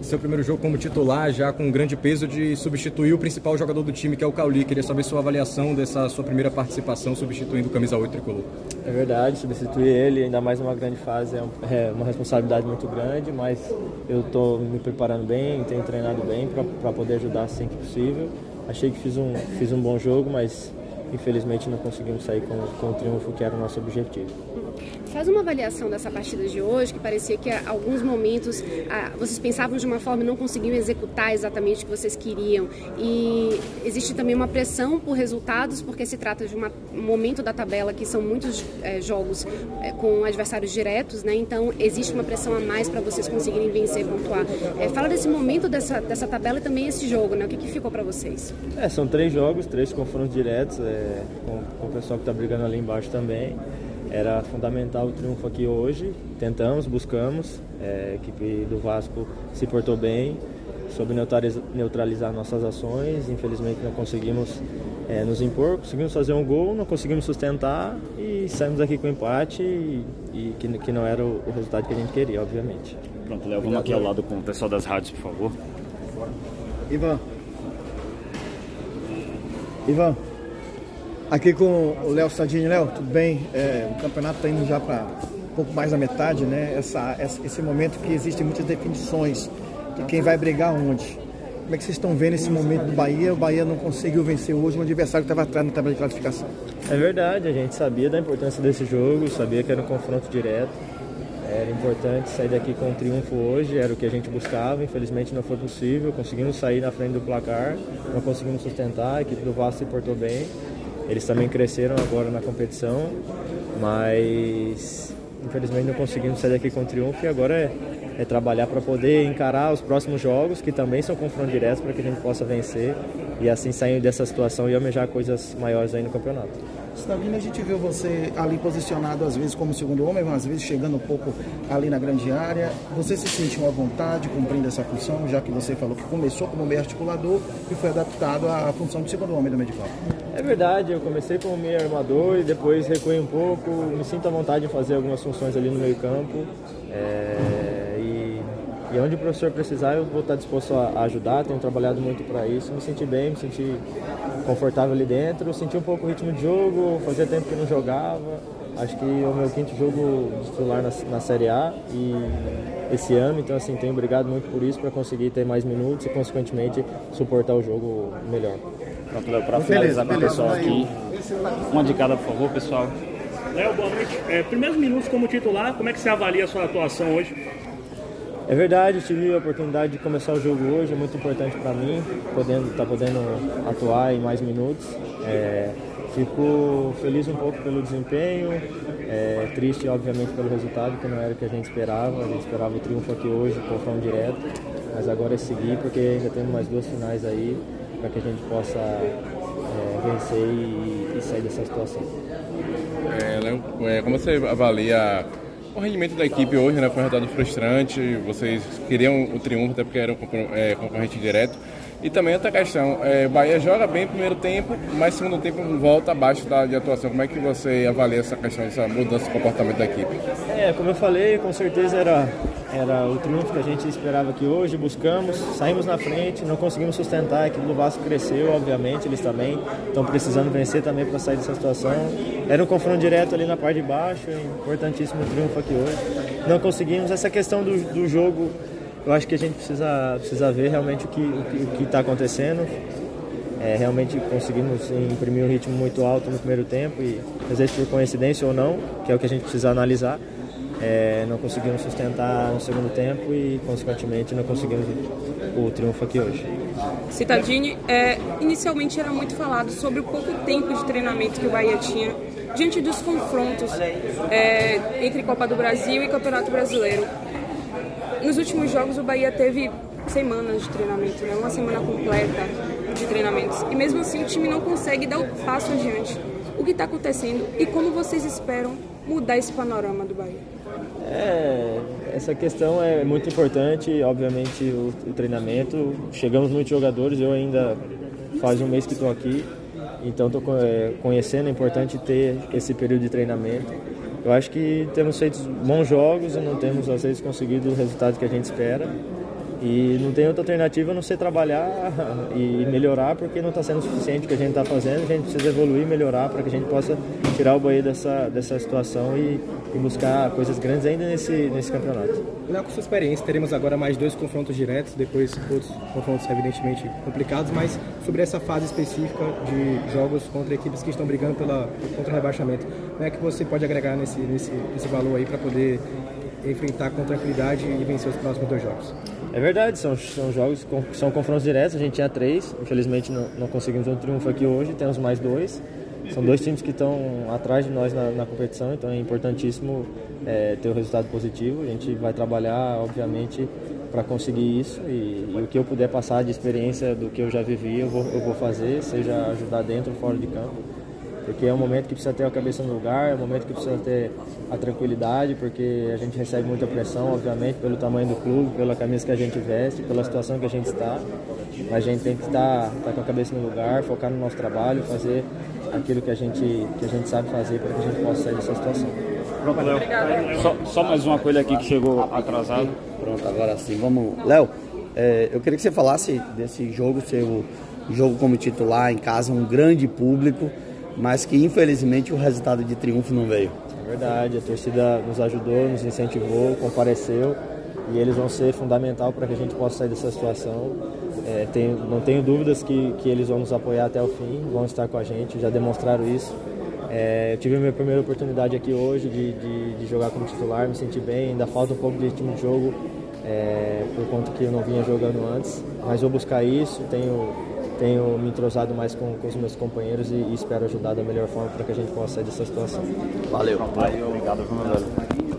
Seu primeiro jogo como titular, já com um grande peso de substituir o principal jogador do time, que é o Cauli. Queria saber sua avaliação dessa sua primeira participação substituindo o camisa 8 tricolor. É verdade, substituir ele, ainda mais numa grande fase, é, é uma responsabilidade muito grande, mas eu estou me preparando bem, tenho treinado bem para poder ajudar assim que possível. Achei que fiz um, fiz um bom jogo, mas infelizmente não conseguimos sair com, com o triunfo que era o nosso objetivo. Faz uma avaliação dessa partida de hoje, que parecia que alguns momentos ah, vocês pensavam de uma forma e não conseguiam executar exatamente o que vocês queriam. E existe também uma pressão por resultados, porque se trata de uma, um momento da tabela que são muitos é, jogos é, com adversários diretos, né? então existe uma pressão a mais para vocês conseguirem vencer e pontuar. É, fala desse momento dessa, dessa tabela e também esse jogo, né? o que, que ficou para vocês? É, são três jogos, três confrontos diretos, com, com o pessoal que está brigando ali embaixo também. Era fundamental o triunfo aqui hoje. Tentamos, buscamos. É, a equipe do Vasco se portou bem, soube neutralizar nossas ações. Infelizmente não conseguimos é, nos impor, conseguimos fazer um gol, não conseguimos sustentar e saímos aqui com empate e, e que, que, não era o, o, resultado que a gente queria, obviamente. Pronto, Léo, vamos aqui ao lado com o pessoal das rádios, por favor. Ivan. Ivan. Aqui com o Léo Sadini. Léo, tudo bem? É, o campeonato está indo já para um pouco mais da metade, né? Essa, esse momento que existem muitas definições de quem vai brigar onde. Como é que vocês estão vendo esse momento do Bahia? O Bahia não conseguiu vencer hoje um adversário que estava atrás na tabela de classificação. É verdade, a gente sabia da importância desse jogo, sabia que era um confronto direto. Era importante sair daqui com um triunfo hoje, era o que a gente buscava. Infelizmente não foi possível. Conseguimos sair na frente do placar, não conseguimos sustentar. A equipe do Vasco se portou bem. Eles também cresceram agora na competição, mas infelizmente não conseguimos sair daqui com triunfo e agora é, é trabalhar para poder encarar os próximos jogos, que também são confrontos diretos, para que a gente possa vencer e assim sair dessa situação e almejar coisas maiores aí no campeonato. Stavino, a gente viu você ali posicionado às vezes como segundo homem, às vezes chegando um pouco ali na grande área. Você se sentiu à vontade cumprindo essa função, já que você falou que começou como meio articulador e foi adaptado à função de segundo homem do campo? É verdade, eu comecei como meio armador e depois recuei um pouco, me sinto à vontade de fazer algumas funções ali no meio campo. É, e onde o professor precisar, eu vou estar disposto a ajudar, tenho trabalhado muito para isso, me senti bem, me senti confortável ali dentro, senti um pouco o ritmo de jogo, fazia tempo que não jogava. Acho que é o meu quinto jogo titular na, na Série A e esse ano, então assim, tenho obrigado muito por isso para conseguir ter mais minutos e consequentemente suportar o jogo melhor. Pronto, para finalizar com o pessoal aqui, uma de cada, por favor, pessoal. Léo, boa noite. É, primeiros minutos como titular, como é que você avalia a sua atuação hoje? É verdade, tive a oportunidade de começar o jogo hoje, é muito importante para mim, podendo tá podendo atuar em mais minutos. É, fico feliz um pouco pelo desempenho, é, triste obviamente pelo resultado, que não era o que a gente esperava. A gente esperava o triunfo aqui hoje, confronto direto, mas agora é seguir porque ainda temos mais duas finais aí para que a gente possa é, vencer e, e, sair dessa situação. É, como você avalia o rendimento da equipe hoje, né? Foi um resultado frustrante. Vocês queriam o triunfo até porque era um é, concorrente direto. E também outra questão, é, Bahia joga bem no primeiro tempo, mas segundo tempo volta abaixo da, de atuação. Como é que você avalia essa questão, essa mudança de comportamento da equipe? É, como eu falei, com certeza era, era o triunfo que a gente esperava aqui hoje, buscamos, saímos na frente, não conseguimos sustentar, a equipe do Vasco cresceu, obviamente, eles também estão precisando vencer também para sair dessa situação. Era um confronto direto ali na parte de baixo, importantíssimo triunfo aqui hoje. Não conseguimos, essa questão do, do jogo eu acho que a gente precisa, precisa ver realmente o que está acontecendo. É, realmente conseguimos imprimir um ritmo muito alto no primeiro tempo e às vezes por coincidência ou não, que é o que a gente precisa analisar, é, não conseguimos sustentar no segundo tempo e consequentemente não conseguimos o triunfo aqui hoje. Citadini, é, inicialmente era muito falado sobre o pouco tempo de treinamento que o Bahia tinha diante dos confrontos é, entre Copa do Brasil e Campeonato Brasileiro nos últimos jogos o Bahia teve semanas de treinamento, né? uma semana completa de treinamentos. E mesmo assim o time não consegue dar o passo adiante. O que está acontecendo e como vocês esperam mudar esse panorama do Bahia? É, essa questão é muito importante, obviamente o, o treinamento. Chegamos muitos jogadores, eu ainda faz um mês que estou aqui, então estou é, conhecendo, é importante ter esse período de treinamento eu acho que temos feito bons jogos e não temos às vezes conseguido o resultado que a gente espera. E não tem outra alternativa a não ser trabalhar e melhorar, porque não está sendo suficiente o que a gente está fazendo. A gente precisa evoluir, melhorar para que a gente possa tirar o Bahia dessa, dessa situação e, e, buscar coisas grandes ainda nesse, nesse campeonato. Léo, com sua experiência, teremos agora mais dois confrontos diretos, depois outros confrontos evidentemente complicados, mas sobre essa fase específica de jogos contra equipes que estão brigando pela, contra o rebaixamento, como é que você pode agregar nesse, nesse, nesse valor aí para poder enfrentar com tranquilidade e vencer os próximos dois jogos? É verdade, são, são jogos, são confrontos diretos, a gente tinha três, infelizmente não, não conseguimos um triunfo aqui hoje, temos mais dois. São dois times que estão atrás de nós na, na competição, então é importantíssimo é, ter o um resultado positivo. A gente vai trabalhar, obviamente, para conseguir isso e, e, o que eu puder passar de experiência do que eu já vivi, eu vou, eu vou fazer, seja ajudar dentro ou fora de campo porque é um momento que precisa ter a cabeça no lugar, é um momento que precisa ter a tranquilidade, porque a gente recebe muita pressão, obviamente, pelo tamanho do clube, pela camisa que a gente veste, pela situação que a gente está. A gente tem que estar, estar com a cabeça no lugar, focar no nosso trabalho, fazer aquilo que a gente, que a gente sabe fazer para que a gente possa sair dessa situação. Pronto, Léo. Só, só, mais uma coisa aqui que chegou atrasado. Pronto, agora sim, vamos. Léo, é, eu queria que você falasse desse jogo, seu jogo como titular em casa, um grande público mas que infelizmente o resultado de triunfo não veio. É verdade, a torcida nos ajudou, nos incentivou, compareceu e eles vão ser fundamental para que a gente possa sair dessa situação. É, tenho, não tenho dúvidas que, que eles vão nos apoiar até o fim, vão estar com a gente, já demonstraram isso. É, tive a minha primeira oportunidade aqui hoje de, de, de, jogar como titular, me senti bem, ainda falta um pouco de ritmo de jogo é, por conta que eu não vinha jogando antes, mas vou buscar isso, tenho tenho me entrosado mais com, com os meus companheiros e, e espero ajudar da melhor forma para que a gente possa sair dessa situação. Valeu. Valeu. Obrigado, Bruno.